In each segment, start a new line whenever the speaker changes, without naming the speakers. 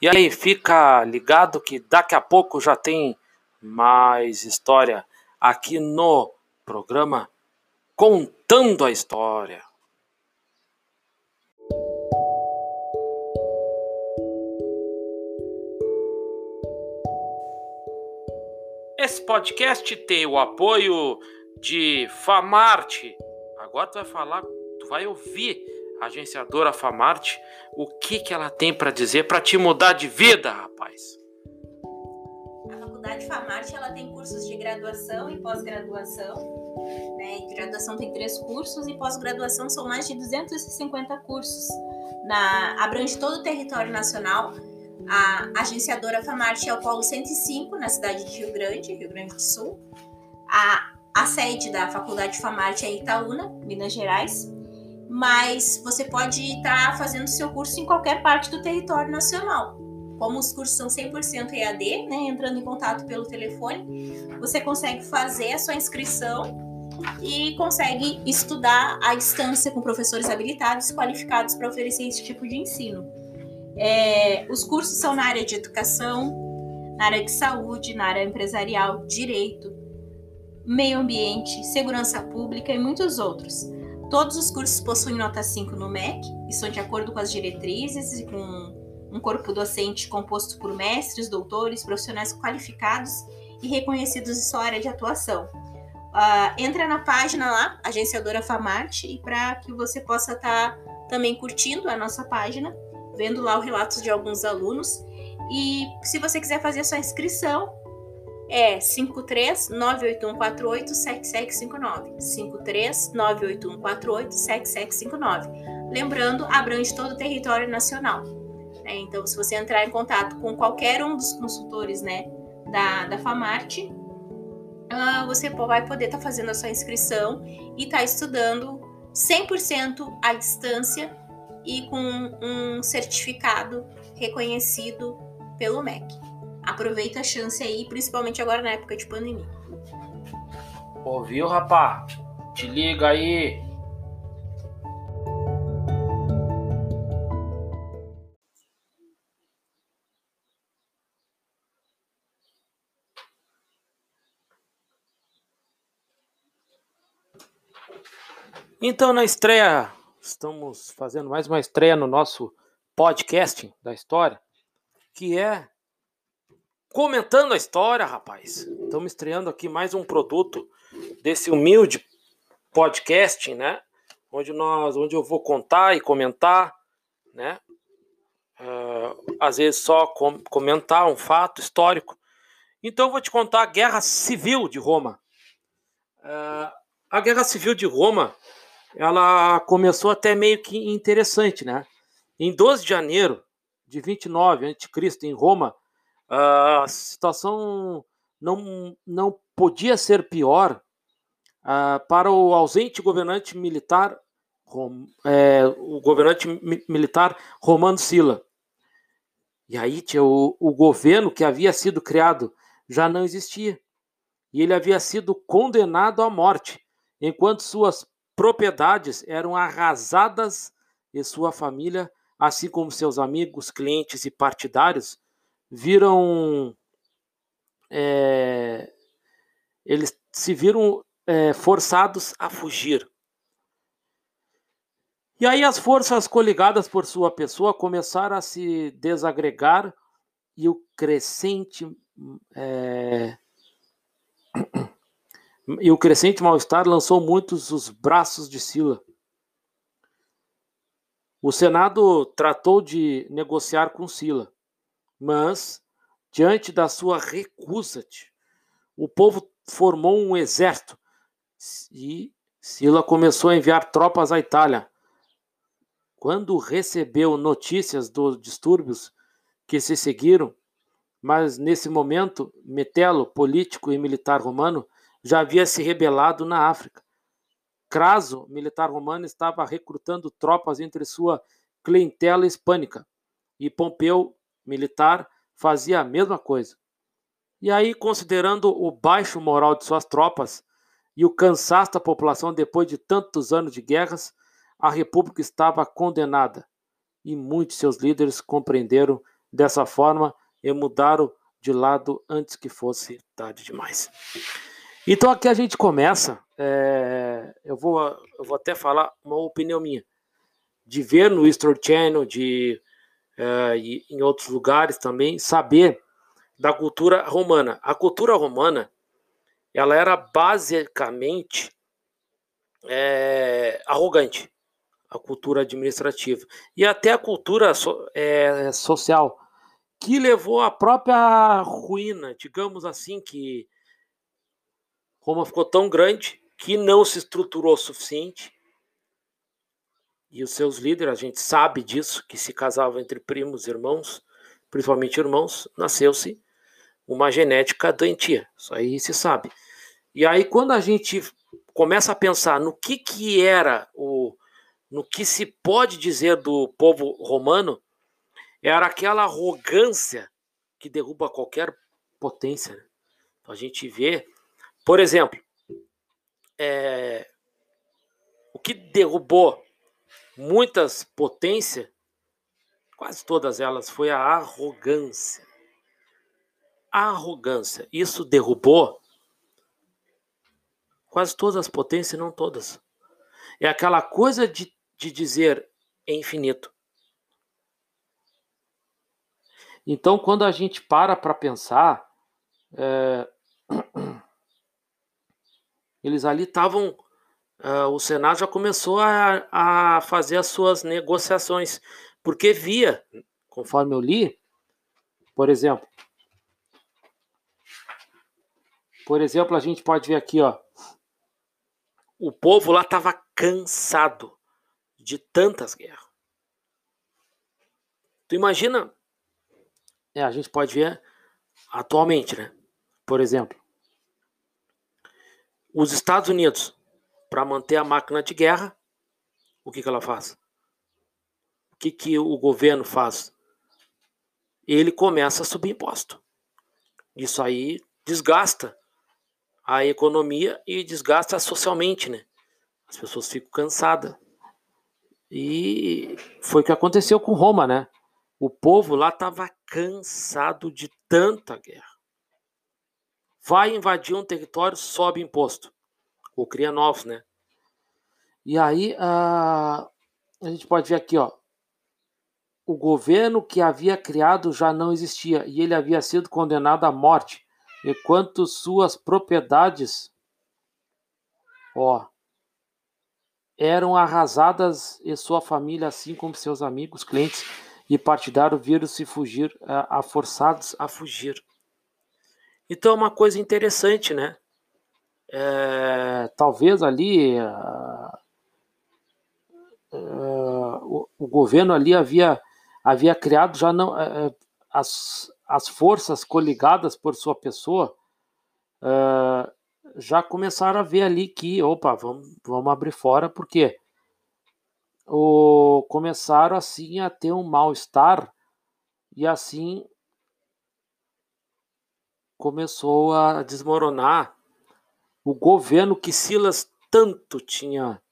E aí, fica ligado que daqui a pouco já tem mais história aqui no programa Contando a História. Esse podcast tem o apoio de Famarte. Agora tu vai falar, tu vai ouvir agenciadora Famarte, o que que ela tem para dizer para te mudar de vida, rapaz.
A Faculdade Famarte ela tem cursos de graduação e pós-graduação. Né? Graduação tem três cursos e pós-graduação são mais de 250 cursos. Na, abrange todo o território nacional a agenciadora Famarte é o Polo 105, na cidade de Rio Grande, Rio Grande do Sul. A, a sede da Faculdade Famarte é Itaúna, Minas Gerais. Mas você pode estar tá fazendo seu curso em qualquer parte do território nacional. Como os cursos são 100% EAD, né, entrando em contato pelo telefone, você consegue fazer a sua inscrição e consegue estudar à distância com professores habilitados, qualificados para oferecer esse tipo de ensino. É, os cursos são na área de educação, na área de saúde, na área empresarial, direito, meio ambiente, segurança pública e muitos outros. Todos os cursos possuem nota 5 no MEC e são de acordo com as diretrizes e com um corpo docente composto por mestres, doutores, profissionais qualificados e reconhecidos em sua área de atuação. Uh, entra na página lá, Agenciadora Famarte, e para que você possa estar tá também curtindo a nossa página vendo lá o relatos de alguns alunos. E se você quiser fazer a sua inscrição, é 53981487759. 53981487759. Lembrando, abrange todo o território nacional. É, então, se você entrar em contato com qualquer um dos consultores né, da, da FAMART, uh, você vai poder estar tá fazendo a sua inscrição e estar tá estudando 100% à distância e com um certificado reconhecido pelo MEC. Aproveita a chance aí, principalmente agora na época de pandemia.
Ouviu, rapá? Te liga aí. Então, na estreia estamos fazendo mais uma estreia no nosso podcast da história, que é comentando a história, rapaz. Estamos estreando aqui mais um produto desse humilde podcast, né? Onde nós, onde eu vou contar e comentar, né? Uh, às vezes só com, comentar um fato histórico. Então eu vou te contar a Guerra Civil de Roma. Uh, a Guerra Civil de Roma ela começou até meio que interessante, né? Em 12 de janeiro de 29 a.C., em Roma, a situação não, não podia ser pior uh, para o ausente governante militar, é, o governante mi militar Romano Sila. E aí tinha o, o governo que havia sido criado já não existia. E ele havia sido condenado à morte, enquanto suas propriedades eram arrasadas e sua família, assim como seus amigos, clientes e partidários, viram. É, eles se viram é, forçados a fugir. E aí as forças coligadas por sua pessoa começaram a se desagregar e o crescente é, e o crescente mal-estar lançou muitos os braços de Sila. O Senado tratou de negociar com Sila, mas, diante da sua recusa, o povo formou um exército e Sila começou a enviar tropas à Itália. Quando recebeu notícias dos distúrbios que se seguiram, mas nesse momento, Metelo, político e militar romano, já havia se rebelado na África. Craso, militar romano, estava recrutando tropas entre sua clientela hispânica, e Pompeu, militar, fazia a mesma coisa. E aí, considerando o baixo moral de suas tropas e o cansaço da população depois de tantos anos de guerras, a república estava condenada, e muitos seus líderes compreenderam dessa forma e mudaram de lado antes que fosse tarde demais. Então aqui a gente começa. É, eu, vou, eu vou até falar uma opinião minha. De ver no History Channel, de é, em outros lugares também, saber da cultura romana. A cultura romana, ela era basicamente é, arrogante, a cultura administrativa e até a cultura so, é, social, que levou à própria ruína, digamos assim, que Roma ficou tão grande que não se estruturou o suficiente e os seus líderes, a gente sabe disso, que se casavam entre primos, irmãos, principalmente irmãos, nasceu-se uma genética doentia. Isso aí se sabe. E aí, quando a gente começa a pensar no que, que era o. no que se pode dizer do povo romano, era aquela arrogância que derruba qualquer potência. Né? Então, a gente vê, por exemplo, é, o que derrubou muitas potências, quase todas elas, foi a arrogância. A arrogância. Isso derrubou quase todas as potências, não todas. É aquela coisa de, de dizer é infinito. Então, quando a gente para para pensar, é, eles ali estavam uh, o Senado já começou a, a fazer as suas negociações, porque via, conforme eu li, por exemplo, por exemplo, a gente pode ver aqui, ó, o povo lá estava cansado de tantas guerras. Tu imagina? É, a gente pode ver atualmente, né? Por exemplo, os Estados Unidos para manter a máquina de guerra, o que, que ela faz? O que, que o governo faz? Ele começa a subir imposto. Isso aí desgasta a economia e desgasta socialmente, né? As pessoas ficam cansadas. E foi o que aconteceu com Roma, né? O povo lá estava cansado de tanta guerra. Vai invadir um território, sobe imposto ou cria novos, né? E aí a, a gente pode ver aqui, ó, o governo que havia criado já não existia e ele havia sido condenado à morte, enquanto suas propriedades, ó, eram arrasadas e sua família, assim como seus amigos, clientes e partidários, viram-se fugir, a, a forçados a fugir. Então é uma coisa interessante, né? É, talvez ali uh, uh, o, o, governo ali havia, havia criado já não uh, as, as forças coligadas por sua pessoa já começaram a ver ali que opa vamos, vamos abrir fora porque o, começaram assim a ter um mal estar e assim começou a desmoronar o governo que Silas tanto tinha,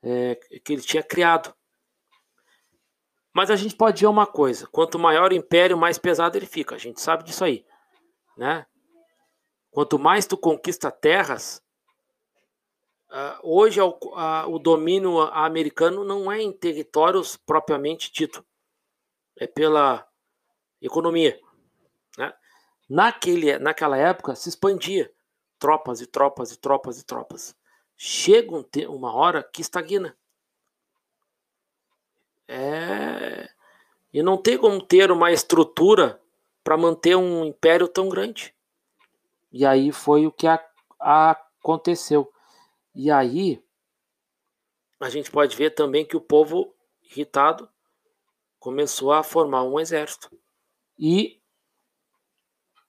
é, que ele tinha criado. Mas a gente pode ver uma coisa: quanto maior o império, mais pesado ele fica. A gente sabe disso aí, né? Quanto mais tu conquista terras, uh, hoje uh, o domínio americano não é em territórios propriamente dito, é pela economia. Né? Naquele, naquela época se expandia tropas e tropas e tropas e tropas. Chega um uma hora que estagna. É... E não tem como ter uma estrutura para manter um império tão grande. E aí foi o que a, a aconteceu. E aí a gente pode ver também que o povo irritado começou a formar um exército. E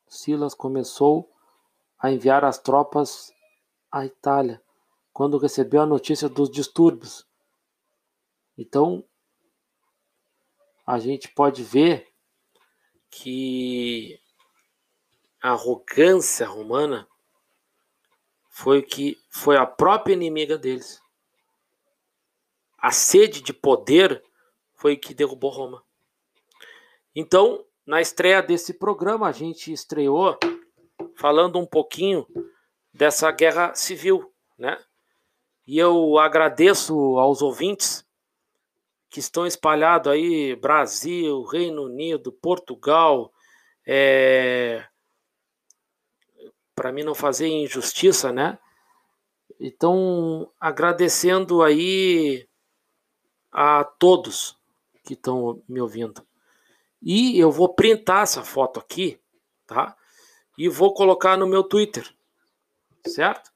Silas começou a enviar as tropas à Itália quando recebeu a notícia dos distúrbios. Então, a gente pode ver que a arrogância romana foi que foi a própria inimiga deles. A sede de poder foi que derrubou Roma. Então, na estreia desse programa, a gente estreou falando um pouquinho dessa guerra civil, né? E eu agradeço aos ouvintes que estão espalhados aí, Brasil, Reino Unido, Portugal, é... para mim não fazer injustiça, né? Então, agradecendo aí a todos que estão me ouvindo. E eu vou printar essa foto aqui, tá? E vou colocar no meu Twitter, certo?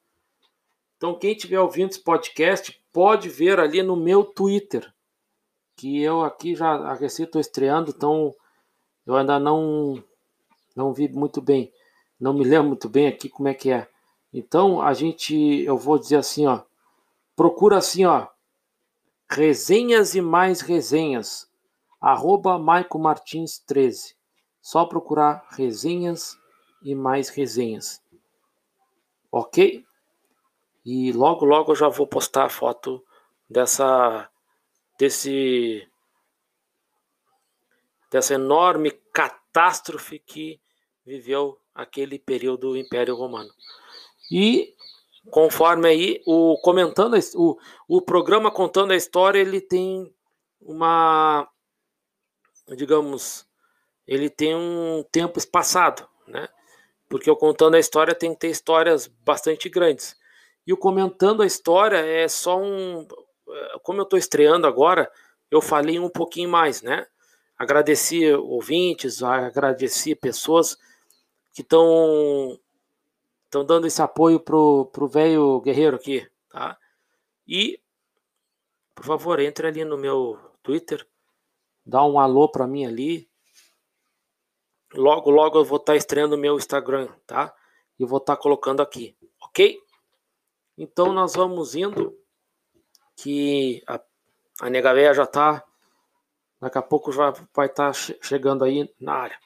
Então, quem estiver ouvindo esse podcast pode ver ali no meu Twitter, que eu aqui já estou estreando, então eu ainda não não vi muito bem, não me lembro muito bem aqui como é que é. Então a gente, eu vou dizer assim, ó, procura assim, ó, resenhas e mais resenhas, arroba Martins 13. Só procurar resenhas e mais resenhas. Ok? E logo, logo eu já vou postar a foto dessa, desse, dessa enorme catástrofe que viveu aquele período do Império Romano. E conforme aí o comentando o, o programa contando a história, ele tem uma digamos, ele tem um tempo espaçado, né? Porque o contando a história tem que ter histórias bastante grandes. E o comentando a história é só um como eu estou estreando agora, eu falei um pouquinho mais, né? Agradeci ouvintes, agradeci pessoas que estão estão dando esse apoio pro pro velho guerreiro aqui, tá? E por favor, entre ali no meu Twitter, dá um alô para mim ali. Logo, logo eu vou estar tá estreando o meu Instagram, tá? E vou estar tá colocando aqui, ok? Então nós vamos indo, que a, a nega já tá, daqui a pouco já vai estar tá chegando aí na área.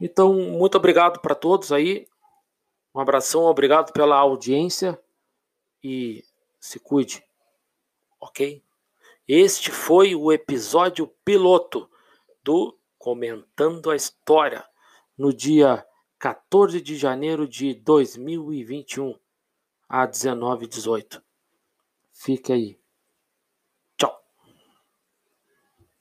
Então, muito obrigado para todos aí. Um abração, obrigado pela audiência e se cuide, ok? Este foi o episódio piloto do Comentando a História, no dia 14 de janeiro de 2021, a 19h18. Fique aí.